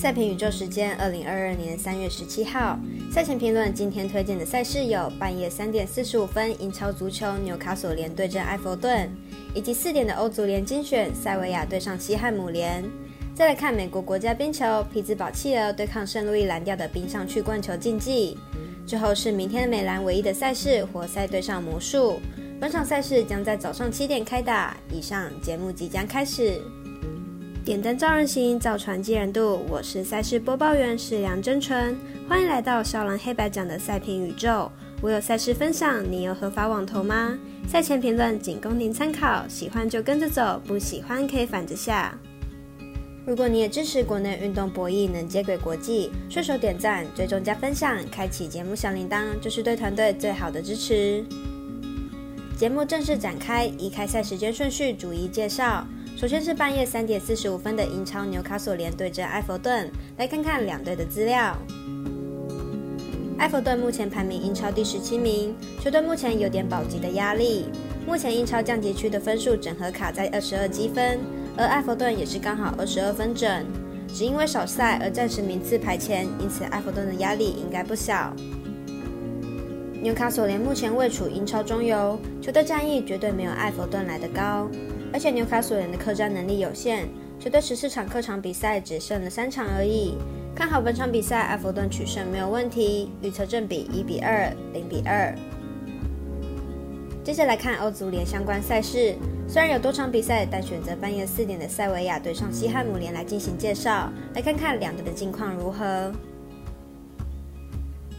赛评宇宙时间，二零二二年三月十七号。赛前评论，今天推荐的赛事有半夜三点四十五分英超足球纽卡索联对阵埃弗顿，以及四点的欧足联精选塞维亚对上西汉姆联。再来看美国国家冰球匹兹堡企鹅对抗圣路易蓝调的冰上曲棍球竞技。之后是明天的美兰唯一的赛事活塞对上魔术。本场赛事将在早上七点开打。以上节目即将开始。点灯照人行，造船济人度。我是赛事播报员是梁真纯，欢迎来到小蓝黑白奖的赛评宇宙。我有赛事分享，你有合法网投吗？赛前评论仅供您参考，喜欢就跟着走，不喜欢可以反着下。如果你也支持国内运动博弈能接轨国际，顺手点赞、追踪加分享，开启节目小铃铛，就是对团队最好的支持。节目正式展开，移开赛时间顺序，逐一介绍。首先是半夜三点四十五分的英超纽卡索联对阵埃弗顿，来看看两队的资料。埃弗顿目前排名英超第十七名，球队目前有点保级的压力。目前英超降级区的分数整合卡在二十二积分，而埃弗顿也是刚好二十二分整，只因为少赛而暂时名次排前，因此埃弗顿的压力应该不小。纽卡索联目前位处英超中游，球队战役绝对没有埃弗顿来得高，而且纽卡索人的客战能力有限，球队十四场客场比赛只胜了三场而已。看好本场比赛埃弗顿取胜没有问题，预测正比一比二、零比二。接下来看欧足联相关赛事，虽然有多场比赛，但选择半夜四点的塞维亚对上西汉姆联来进行介绍，来看看两队的近况如何。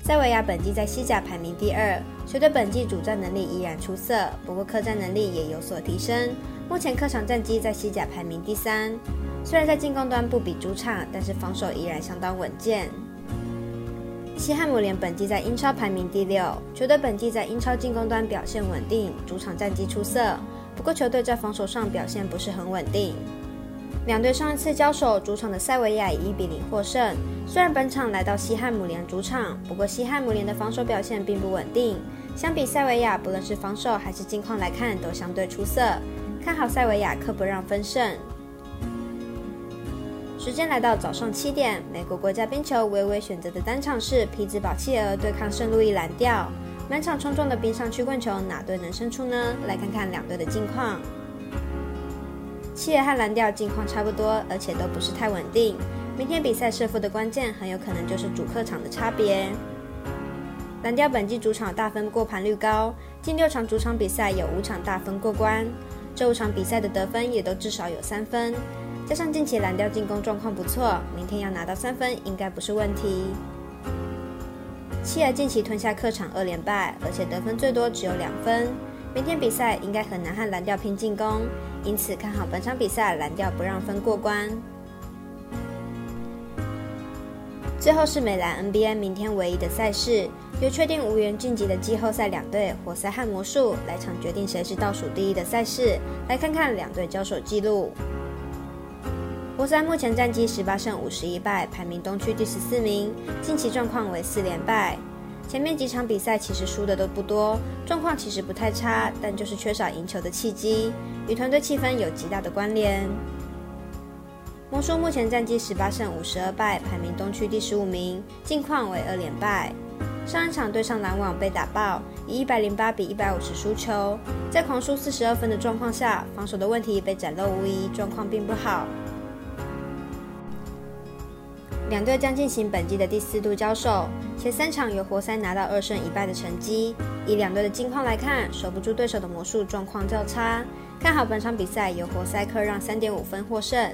塞维亚本季在西甲排名第二，球队本季主战能力依然出色，不过客战能力也有所提升。目前客场战绩在西甲排名第三，虽然在进攻端不比主场，但是防守依然相当稳健。西汉姆联本季在英超排名第六，球队本季在英超进攻端表现稳定，主场战绩出色，不过球队在防守上表现不是很稳定。两队上一次交手，主场的塞维亚以一比零获胜。虽然本场来到西汉姆联主场，不过西汉姆联的防守表现并不稳定。相比塞维亚，不论是防守还是近况来看，都相对出色。看好塞维亚客不让分胜。时间来到早上七点，美国国家冰球微微选择的单场是匹兹堡企鹅对抗圣路易蓝调。满场冲撞的冰上曲棍球，哪队能胜出呢？来看看两队的近况。企鹅和蓝调近况差不多，而且都不是太稳定。明天比赛胜负的关键很有可能就是主客场的差别。蓝调本季主场大分过盘率高，近六场主场比赛有五场大分过关，这五场比赛的得分也都至少有三分。加上近期蓝调进攻状况不错，明天要拿到三分应该不是问题。七尔近期吞下客场二连败，而且得分最多只有两分。明天比赛应该很难和蓝调拼进攻，因此看好本场比赛蓝调不让分过关。最后是美兰 NBA 明天唯一的赛事，由确定无缘晋级的季后赛两队活塞和魔术来场决定谁是倒数第一的赛事。来看看两队交手记录。活塞目前战绩十八胜五十一败，排名东区第十四名，近期状况为四连败。前面几场比赛其实输的都不多，状况其实不太差，但就是缺少赢球的契机，与团队气氛有极大的关联。魔术目前战绩十八胜五十二败，排名东区第十五名，近况为二连败。上一场对上篮网被打爆，以一百零八比一百五十输球，在狂输四十二分的状况下，防守的问题被展露无遗，状况并不好。两队将进行本季的第四度交手，前三场由活塞拿到二胜一败的成绩。以两队的近况来看，守不住对手的魔术状况较差，看好本场比赛由活塞客让三点五分获胜。